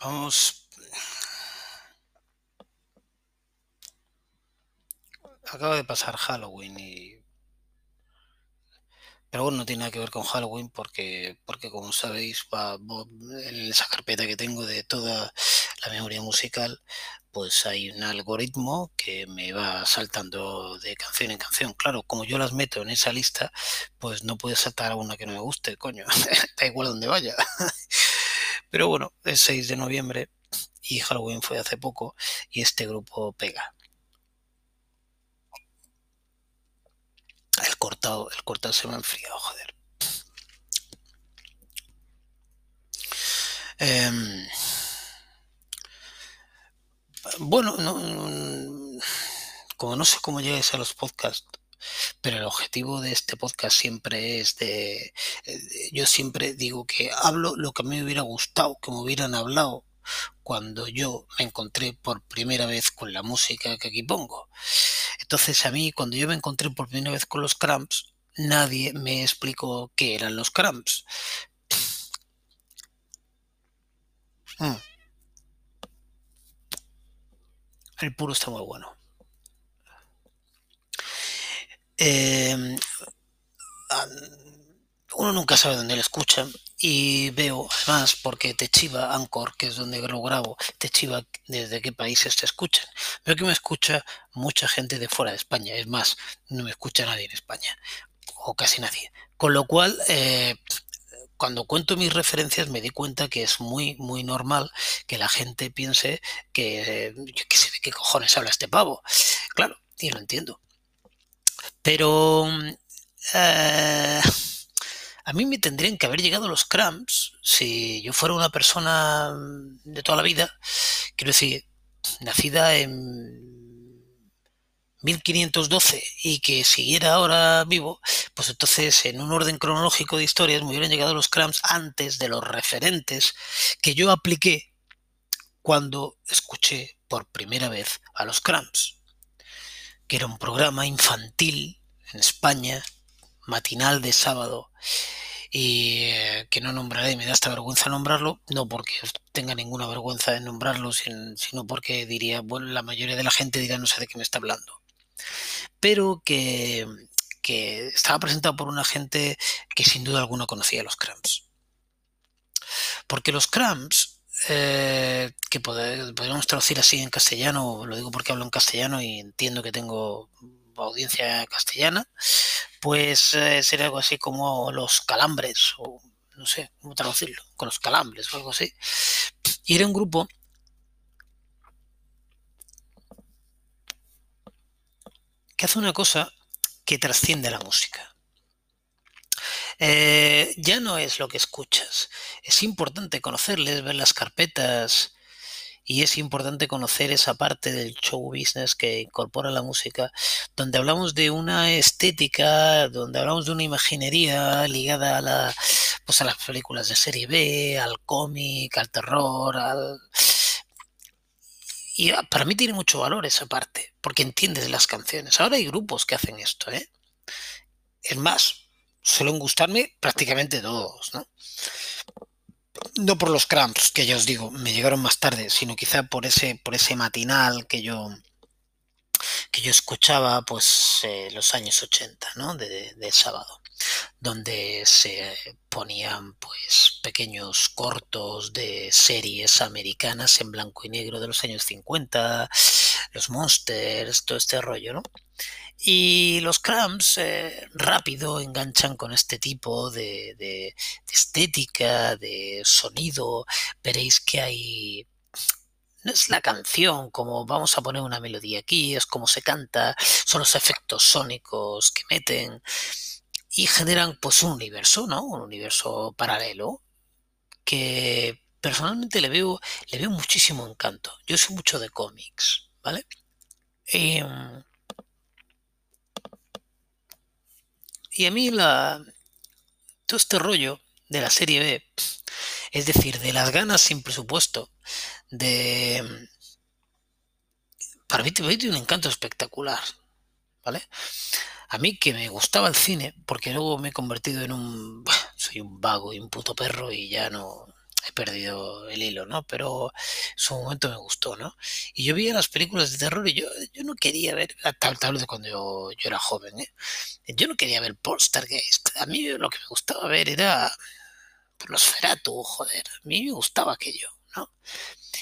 Vamos. Acaba de pasar Halloween y. Pero bueno, no tiene nada que ver con Halloween porque, porque como sabéis, va, en esa carpeta que tengo de toda la memoria musical, pues hay un algoritmo que me va saltando de canción en canción. Claro, como yo las meto en esa lista, pues no puede saltar a que no me guste, coño. Da igual donde vaya. Pero bueno, es 6 de noviembre y Halloween fue hace poco y este grupo pega. El cortado, el cortado se me ha enfriado, joder. Em, bueno, no, no- como no sé cómo llegáis a los podcasts, pero el objetivo de este podcast siempre es de, eh, yo siempre digo que hablo lo que a mí me hubiera gustado que me hubieran hablado cuando yo me encontré por primera vez con la música que aquí pongo. Entonces a mí, cuando yo me encontré por primera vez con los cramps, nadie me explicó qué eran los cramps. Mm, el puro está muy bueno. Eh, uno nunca sabe dónde lo escucha y veo además porque te chiva Anchor, que es donde lo grabo, te chiva desde qué países te escuchan. Veo que me escucha mucha gente de fuera de España, es más, no me escucha nadie en España, o casi nadie. Con lo cual, eh, cuando cuento mis referencias me di cuenta que es muy, muy normal que la gente piense que, yo qué sé, de qué cojones habla este pavo. Claro, y lo entiendo. Pero eh, a mí me tendrían que haber llegado los cramps si yo fuera una persona de toda la vida, quiero decir, nacida en 1512 y que siguiera ahora vivo, pues entonces en un orden cronológico de historias me hubieran llegado los cramps antes de los referentes que yo apliqué cuando escuché por primera vez a los cramps, que era un programa infantil en España, matinal de sábado, y eh, que no nombraré, me da esta vergüenza nombrarlo, no porque tenga ninguna vergüenza de nombrarlo, sin- sino porque diría, bueno, la mayoría de la gente dirá no sé de qué me está hablando. Pero que, que estaba presentado por una gente que sin duda alguna conocía los cramps. Porque los cramps, eh, que podríamos traducir así en castellano, lo digo porque hablo en castellano y entiendo que tengo audiencia castellana, pues eh, sería algo así como los calambres, o no sé cómo traducirlo, con los calambres o algo así. Y era un grupo que hace una cosa que trasciende la música. Eh, ya no es lo que escuchas, es importante conocerles, ver las carpetas y es importante conocer esa parte del show business que incorpora la música, donde hablamos de una estética, donde hablamos de una imaginería ligada a la, pues a las películas de serie B, al cómic, al terror, al... Y para mí tiene mucho valor esa parte, porque entiendes las canciones. Ahora hay grupos que hacen esto, ¿eh? Es más, suelen gustarme prácticamente todos, ¿no? No por los cramps, que ya os digo, me llegaron más tarde, sino quizá por ese, por ese matinal que yo, que yo escuchaba, pues, eh, los años 80, ¿no? De, de sábado, donde se ponían, pues, pequeños cortos de series americanas en blanco y negro de los años 50, los Monsters, todo este rollo, ¿no? Y los cramps eh, rápido enganchan con este tipo de, estética, de sonido. Veréis que hay... No es la canción, como vamos a poner una melodía aquí, es como se canta, son los efectos sónicos que meten y generan pues un universo, ¿no? Un universo paralelo que personalmente le veo, le veo muchísimo encanto. Yo soy mucho de cómics, ¿vale? Em, y a mí la, todo este rollo de la serie B, es decir, de las ganas sin presupuesto, de... Para mí tiene un encanto espectacular, ¿vale? A mí que me gustaba el cine, porque luego me he convertido en un... Soy un vago y un puto perro y ya no... he perdido el hilo, ¿no? Pero en su momento me gustó, ¿no? Y yo veía las películas de terror y yo, yo no quería ver, tal, tal de cuando yo, era joven, ¿eh? Yo no quería ver Poltergeist. A mí lo que me gustaba ver era los Feratu, joder. A mí me gustaba aquello, ¿no?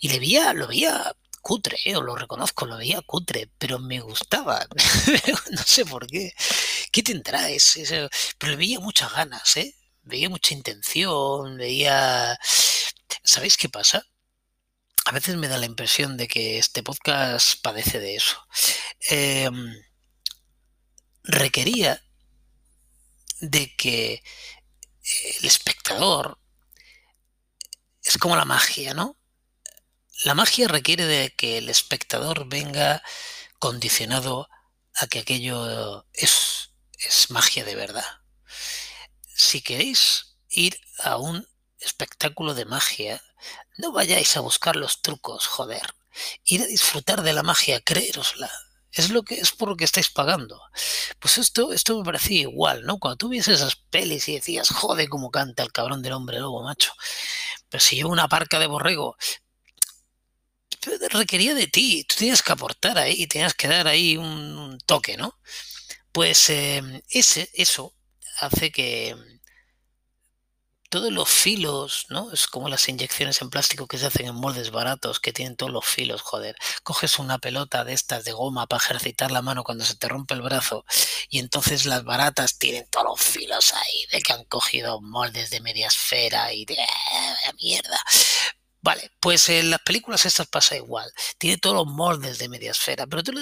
Y le veía, lo veía cutre, ¿eh? lo reconozco, lo veía cutre, pero me gustaba. no sé por qué. ¿Qué tendrá ese? Pero le veía muchas ganas, ¿eh? Veía mucha intención, veía... ¿Sabéis qué pasa? A veces me da la impresión de que este podcast padece de eso. Em, requería de que el espectador es como la magia, ¿no? La magia requiere de que el espectador venga condicionado a que aquello es, es magia de verdad. Si queréis ir a un espectáculo de magia, no vayáis a buscar los trucos, joder. Ir a disfrutar de la magia, creérosla. Es lo que es por lo que estáis pagando. Pues esto, esto me parecía igual, ¿no? Cuando tú ves esas pelis y decías, joder, cómo canta el cabrón del hombre lobo, macho. Pero si yo una parca de borrego, requería de ti, tú tenías que aportar ahí, tenías que dar ahí un, toque, ¿no? Pues em, ese, eso hace que todos los filos, ¿no? Es como las inyecciones en plástico que se hacen en moldes baratos, que tienen todos los filos, joder. Coges una pelota de estas de goma para ejercitar la mano cuando se te rompe el brazo y entonces las baratas tienen todos los filos ahí de que han cogido moldes de media esfera y de eh, mierda. Vale, pues en las películas estas pasa igual. Tiene todos los moldes de media esfera, pero tú,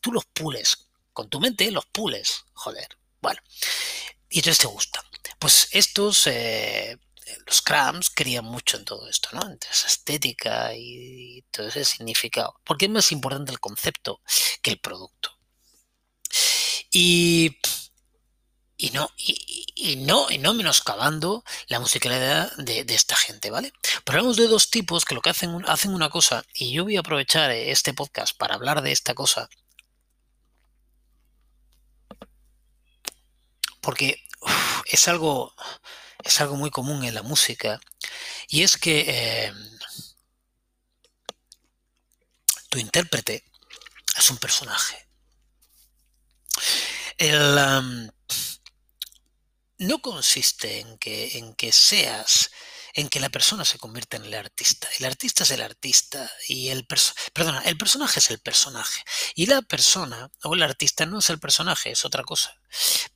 tú los pules. Con tu mente los pules, joder. Bueno, y entonces te gusta. Pues estos, eh, los Cramps, querían mucho en todo esto, ¿no? Entre esa estética y todo ese significado. Porque es más importante el concepto que el producto. Y y no, y, no, y no menoscabando la musicalidad de, esta gente, ¿vale? Pero hablamos de dos tipos que lo que hacen, hacen una cosa, y yo voy a aprovechar este podcast para hablar de esta cosa, porque es algo es algo muy común en la música y es que eh, tu intérprete es un personaje el, no consiste en que, en que seas, en que la persona se convierta en el artista. El artista es el artista y el perdona, el personaje es el personaje. Y la persona o el artista no es el personaje, es otra cosa,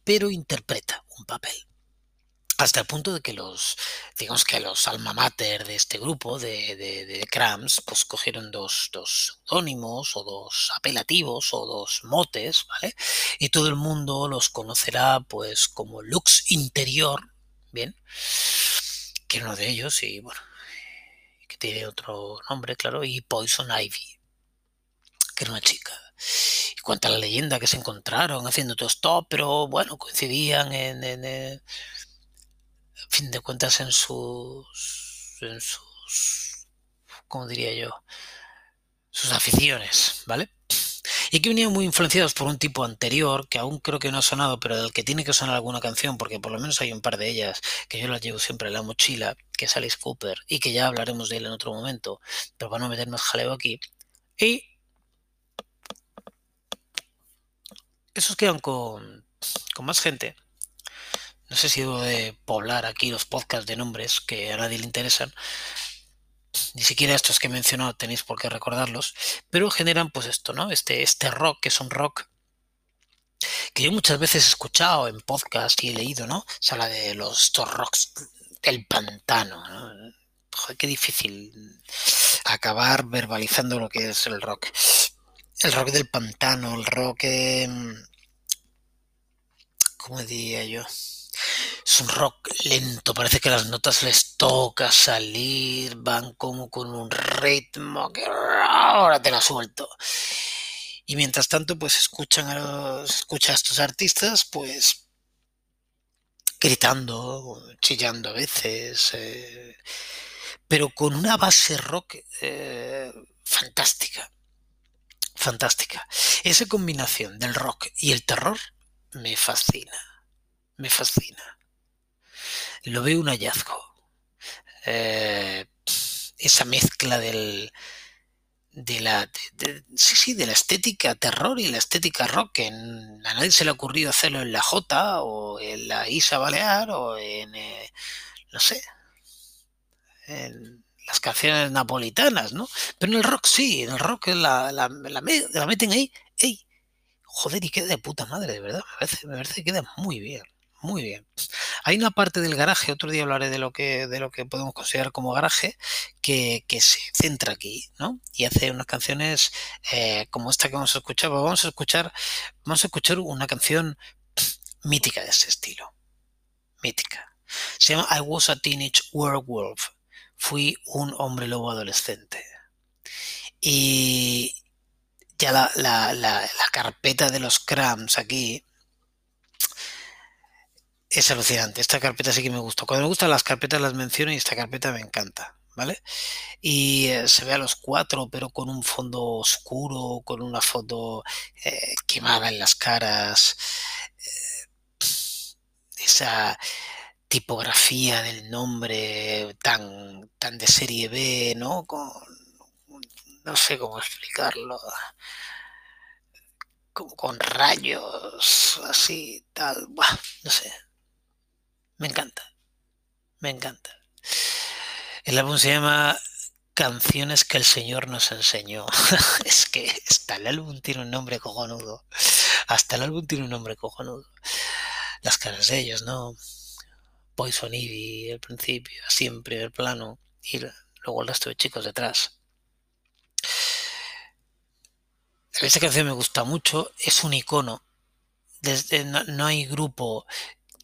pero interpreta un papel hasta el punto de que los, digamos que los alma mater de este grupo de, de, de pues cogieron dos, dos seudónimos o dos apelativos o dos motes, ¿vale? Y todo el mundo los conocerá pues como Lux Interior, ¿bien? Que uno de ellos y bueno, que tiene otro nombre, claro, y Poison Ivy, que era una chica. Cuenta la leyenda que se encontraron haciendo todo esto, pero bueno, coincidían en, en a fin de cuentas en sus, en sus, ¿cómo diría yo? Sus aficiones, ¿vale? Y que venían muy influenciados por un tipo anterior, que aún creo que no ha sonado, pero del que tiene que sonar alguna canción, porque por lo menos hay un par de ellas que yo las llevo siempre en la mochila, que es Alice Cooper, y que ya hablaremos de él en otro momento, pero para no meter más jaleo aquí. Y esos quedan con, con más gente no sé si debo de poblar aquí los podcasts de nombres que a nadie le interesan. Ni siquiera estos que he mencionado tenéis por qué recordarlos, pero generan pues esto, ¿no? Este, este rock, que es un rock que yo muchas veces he escuchado en podcast y he leído, ¿no? Se habla de los estos rocks del pantano, ¿no? Joder, qué difícil acabar verbalizando lo que es el rock. El rock del pantano, el rock... Eh, ¿Cómo diría yo? Es un rock lento, parece que las notas les toca salir, van como con un ritmo que ahora te la suelto. Y mientras tanto, pues escuchan a los, escucha a estos artistas, pues gritando, chillando a veces, eh, pero con una base rock eh, fantástica, fantástica. Esa combinación del rock y el terror me fascina me fascina. Lo veo un hallazgo. eh, esa mezcla del de la sí sí de la estética terror y la estética rock que a nadie se le ha ocurrido hacerlo en la J o en la Isa Balear o en eh, no sé en las canciones napolitanas, ¿no? Pero en el rock sí, en el rock la, la, la, meten ahí, ¡ey! Joder, y queda de puta madre, de verdad. Me parece, me parece que queda muy bien, muy bien. Hay una parte del garaje, otro día hablaré de lo que, de lo que podemos considerar como garaje, que, que se centra aquí, ¿no? Y hace unas canciones eh, como esta que vamos a escuchar. Pues vamos a escuchar, vamos a escuchar una canción mítica de ese estilo. Mítica. Se llama I Was a Teenage Werewolf fui un hombre lobo adolescente. Y ya la, la, la, la carpeta de los crams aquí es alucinante. Esta carpeta sí que me gusta. Cuando me gustan las carpetas las menciono y esta carpeta me encanta. ¿Vale? Y eh, se ve a los cuatro, pero con un fondo oscuro, con una foto eh, quemada en las caras. Eh, esa tipografía del nombre tan, tan de serie B, ¿no? Con, no sé cómo explicarlo. Como con rayos, así, tal. Buah, no sé. Me encanta. Me encanta. El álbum se llama Canciones que el Señor nos enseñó. es que hasta el álbum tiene un nombre cojonudo. Hasta el álbum tiene un nombre cojonudo. Las caras de ellos, ¿no? Poison Ivy al principio, así en primer plano, y luego el resto de chicos detrás. Esta canción me gusta mucho, es un icono. Desde, no, hay grupo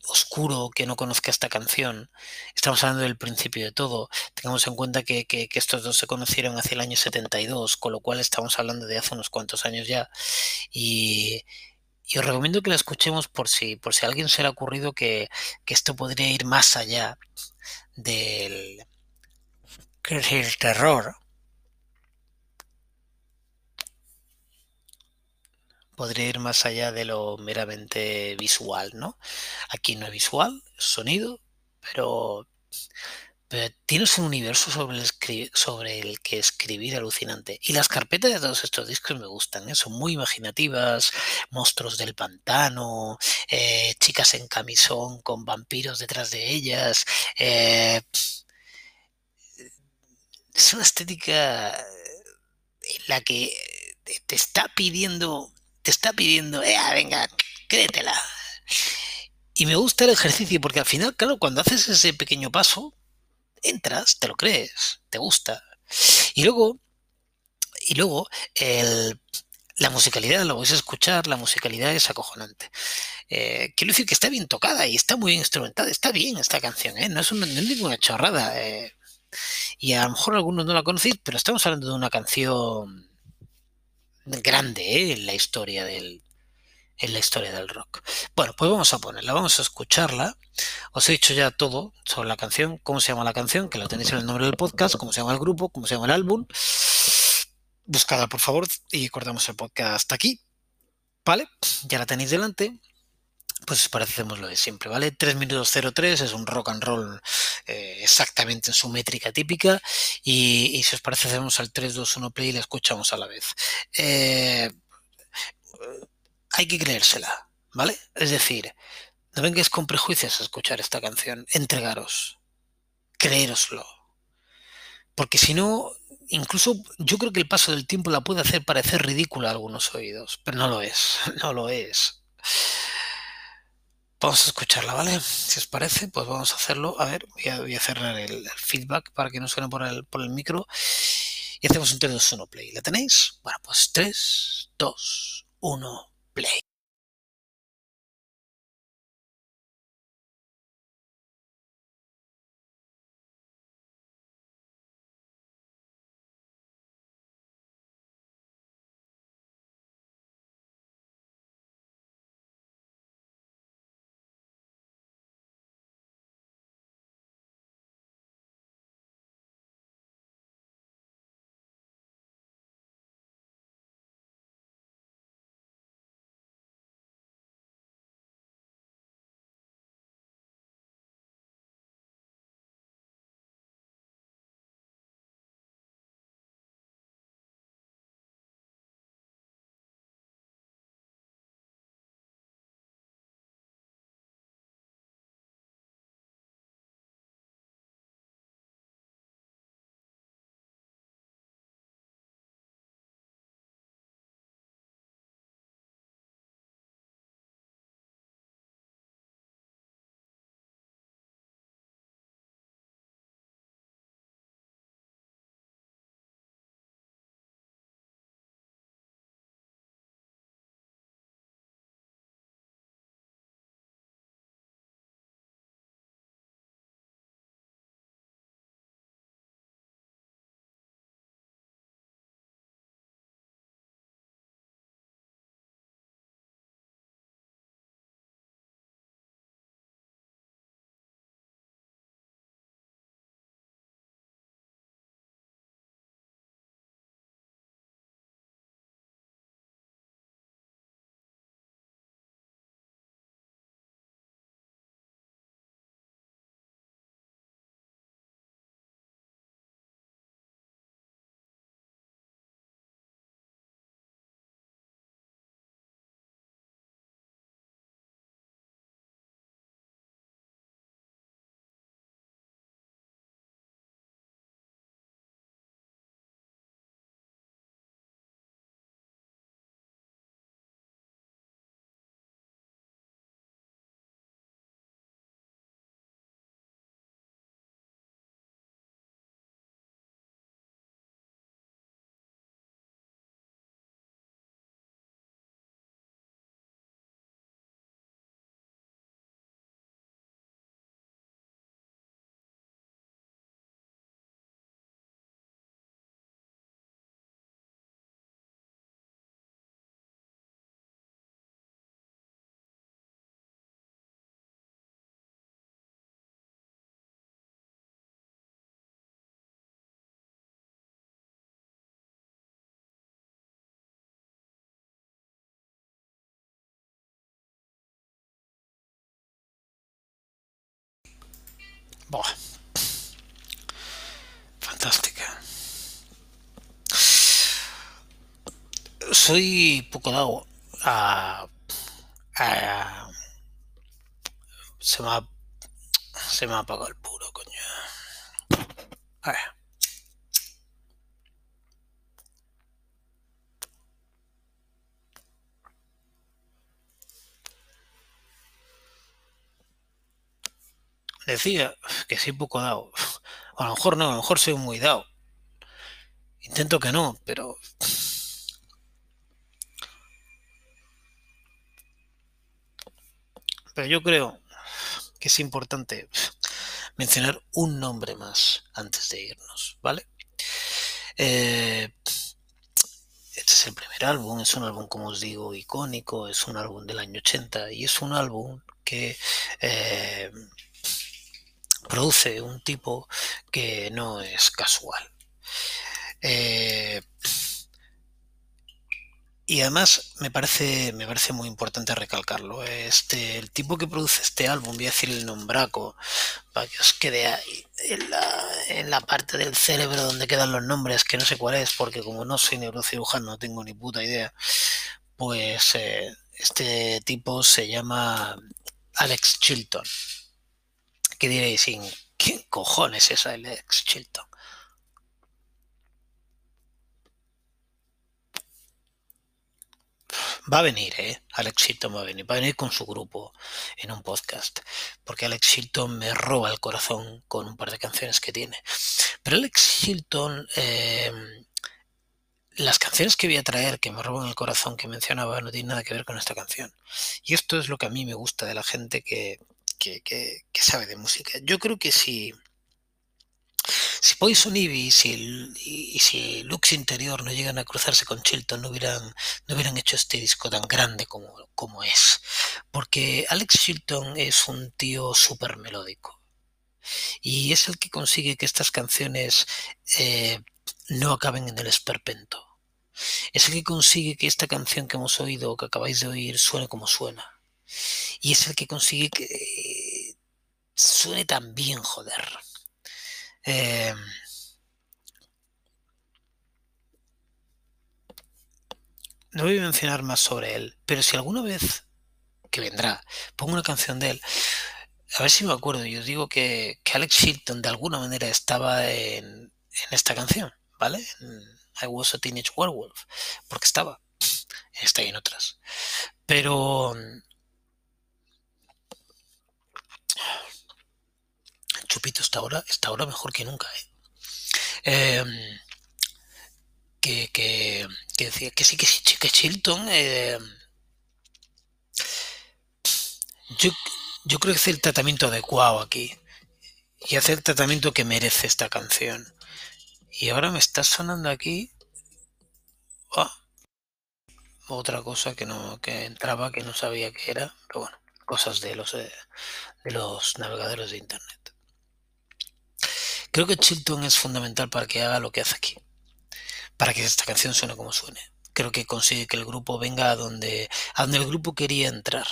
oscuro que no conozca esta canción. Estamos hablando del principio de todo. Tengamos en cuenta que, que, que, estos dos se conocieron hacia el año 72, con lo cual estamos hablando de hace unos cuantos años ya. Y, y os recomiendo que la escuchemos por si, por si a alguien se le ha ocurrido que, que esto podría ir más allá del el terror. Podría ir más allá de lo meramente visual, ¿no? Aquí no es visual, sonido, pero pero tienes un universo sobre el, que escribir alucinante. Y las carpetas de todos estos discos me gustan, ¿eh? son muy imaginativas, monstruos del pantano, eh, chicas en camisón con vampiros detrás de ellas. Eh, es una estética en la que te está pidiendo, te está pidiendo, eh, venga, créetela. Y me gusta el ejercicio porque al final, claro, cuando haces ese pequeño paso, entras, te lo crees, te gusta. Y luego, y luego, el, la musicalidad, lo vais a escuchar, la musicalidad es acojonante. Eh, quiero decir que está bien tocada y está muy bien instrumentada, está bien esta canción, ¿eh? no, es una, ninguna chorrada. Eh. Y a lo mejor algunos no la conocéis, pero estamos hablando de una canción grande en la historia del, en la historia del rock. Bueno, pues vamos a ponerla, vamos a escucharla. Os he dicho ya todo sobre la canción, cómo se llama la canción, que lo tenéis en el nombre del podcast, cómo se llama el grupo, cómo se llama el álbum. Buscadla, por favor, y cortamos el podcast hasta aquí. ¿Vale? Ya la tenéis delante. Pues parecemos lo de siempre, ¿vale? 3 minutos 03 es un rock and roll eh, exactamente en su métrica típica. Y, y, si os parece, hacemos al 3, 2, 1 play y la escuchamos a la vez. Eh, hay que creérsela, ¿vale? Es decir, no vengáis con prejuicios a escuchar esta canción, entregaros, creéroslo. Porque si no, incluso yo creo que el paso del tiempo la puede hacer parecer ridícula a algunos oídos, pero no lo es, no lo es. Vamos a escucharla, ¿vale? Si os parece, pues vamos a hacerlo. A ver, voy a, cerrar el, el, feedback para que no suene por el, por el micro. Y hacemos un 3, 2, 1 play. ¿La tenéis? Bueno, pues 3, 2, 1 play. Buah. Fantástica. Soy poco dado a, a- se me ha, se me ha apagado el puro, coño. A. Decía que soy poco dado. A lo mejor no, a lo mejor soy muy dado. Intento que no, pero pero yo creo que es importante mencionar un nombre más antes de irnos, ¿vale? Eh, este es el primer álbum, es un álbum, como os digo, icónico, es un álbum del año 80 y es un álbum que eh, produce un tipo que no es casual. Eh, y además me parece, me parece muy importante recalcarlo. Este, el tipo que produce este álbum, voy a decir el nombraco, para que os quede ahí en la, en la parte del cerebro donde quedan los nombres, que no sé cuál es, porque como no soy neurocirujano, no tengo ni puta idea. Pues eh, este tipo se llama Alex Chilton. ¿Qué diréis? ¿Quién cojones es Alex Chilton? Va a venir, ¿eh? Alex Chilton va a venir. Va a venir con su grupo en un podcast. Porque Alex Chilton me roba el corazón con un par de canciones que tiene. Pero Alex Chilton, eh, las canciones que voy a traer que me roban el corazón que mencionaba no tienen nada que ver con esta canción. Y esto es lo que a mí me gusta de la gente que, que, sabe de música. Yo creo que si si Poison Ivy y si, y, si Lux Interior no llegan a cruzarse con Chilton, no hubieran, no hubieran hecho este disco tan grande como, como es. Porque Alex Chilton es un tío súper melódico. Y es el que consigue que estas canciones eh, no acaben en el esperpento. Es el que consigue que esta canción que hemos oído, que acabáis de oír, suene como suena. Y es el que consigue que suene tan bien, joder. Eh, no voy a mencionar más sobre él, pero si alguna vez que vendrá pongo una canción de él, a ver si me acuerdo, yo digo que, que Alex Chilton de alguna manera estaba en, esta canción, ¿vale? I Was a Teenage Werewolf, porque estaba, está y en otras. Pero Chupito está ahora, está ahora mejor que nunca, ¿eh? Eh, que, que, decía que sí, que sí, que Chilton. Eh, yo, yo creo que hace el tratamiento adecuado aquí. Y hace el tratamiento que merece esta canción. Y ahora me está sonando aquí. Oh, otra cosa que no que entraba que no sabía que era. Pero bueno, cosas de los, eh, de los navegadores de internet. Creo que Chilton es fundamental para que haga lo que hace aquí para que esta canción suene como suene. Creo que consigue que el grupo venga a donde, a donde el grupo quería entrar.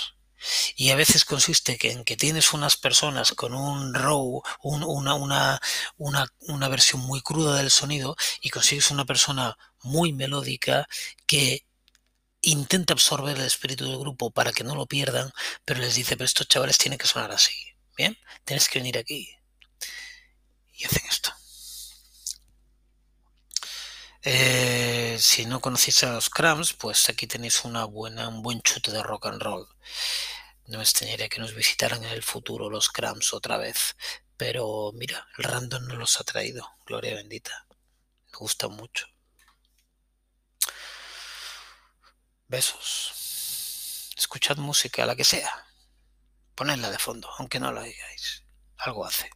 Y a veces consiste en que tienes unas personas con un un, una, una, una, una versión muy cruda del sonido y consigues una persona muy melódica que intenta absorber el espíritu del grupo para que no lo pierdan, pero les dice, pero estos chavales tienen que sonar así. Bien, tienes que venir aquí. Y hacen esto. Eh, si no conocéis a los Cramps, pues aquí tenéis una buena, un buen chute de rock and roll. No me extrañaría que nos visitaran en el futuro los Cramps otra vez. Pero mira, el random no los ha traído. Gloria bendita. Me gusta mucho. Besos. Escuchad música, la que sea. Ponedla de fondo, aunque no la digáis. Algo hace.